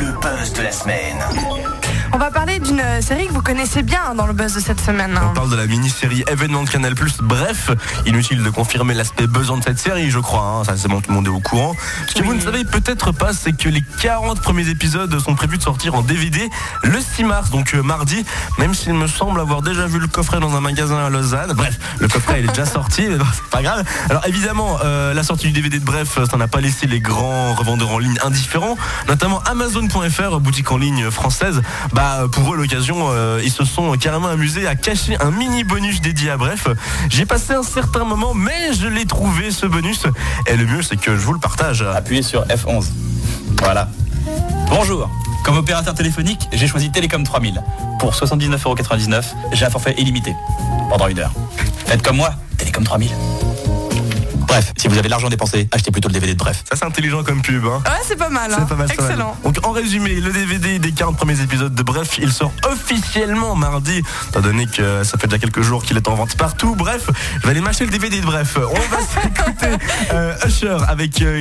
le buzz de la semaine. On va parler d'une série que vous connaissez bien hein, dans le buzz de cette semaine. hein. On parle de la mini-série événement de Canal+. Bref, inutile de confirmer l'aspect buzzant de cette série, je crois. hein. Ça, c'est bon, tout le monde est au courant. Ce que vous ne savez peut-être pas, c'est que les 40 premiers épisodes sont prévus de sortir en DVD le 6 mars, donc euh, mardi. Même s'il me semble avoir déjà vu le coffret dans un magasin à Lausanne. Bref, le coffret il est déjà sorti, mais bon, c'est pas grave. Alors évidemment, euh, la sortie du DVD de Bref, ça n'a pas laissé les grands revendeurs en ligne indifférents, notamment Amazon.fr, boutique en ligne française. Bah pour eux l'occasion, euh, ils se sont carrément amusés à cacher un mini bonus dédié à Bref. J'ai passé un certain moment, mais je l'ai trouvé ce bonus. Et le mieux, c'est que je vous le partage. Appuyez sur F11. Voilà. Bonjour. Comme opérateur téléphonique, j'ai choisi Télécom 3000. Pour 79,99€, j'ai un forfait illimité. Pendant une heure. Faites comme moi, Télécom 3000. Bref, si vous avez de l'argent dépensé, achetez plutôt le DVD de Bref. Ça c'est intelligent comme pub. Hein. Ouais, c'est pas mal. hein. C'est pas mal, c'est pas mal. Excellent. Donc en résumé, le DVD des 40 premiers épisodes de Bref, il sort officiellement mardi, étant donné que ça fait déjà quelques jours qu'il est en vente partout. Bref, je vais aller m'acheter le DVD de Bref. On va s'écouter euh, Usher avec... euh,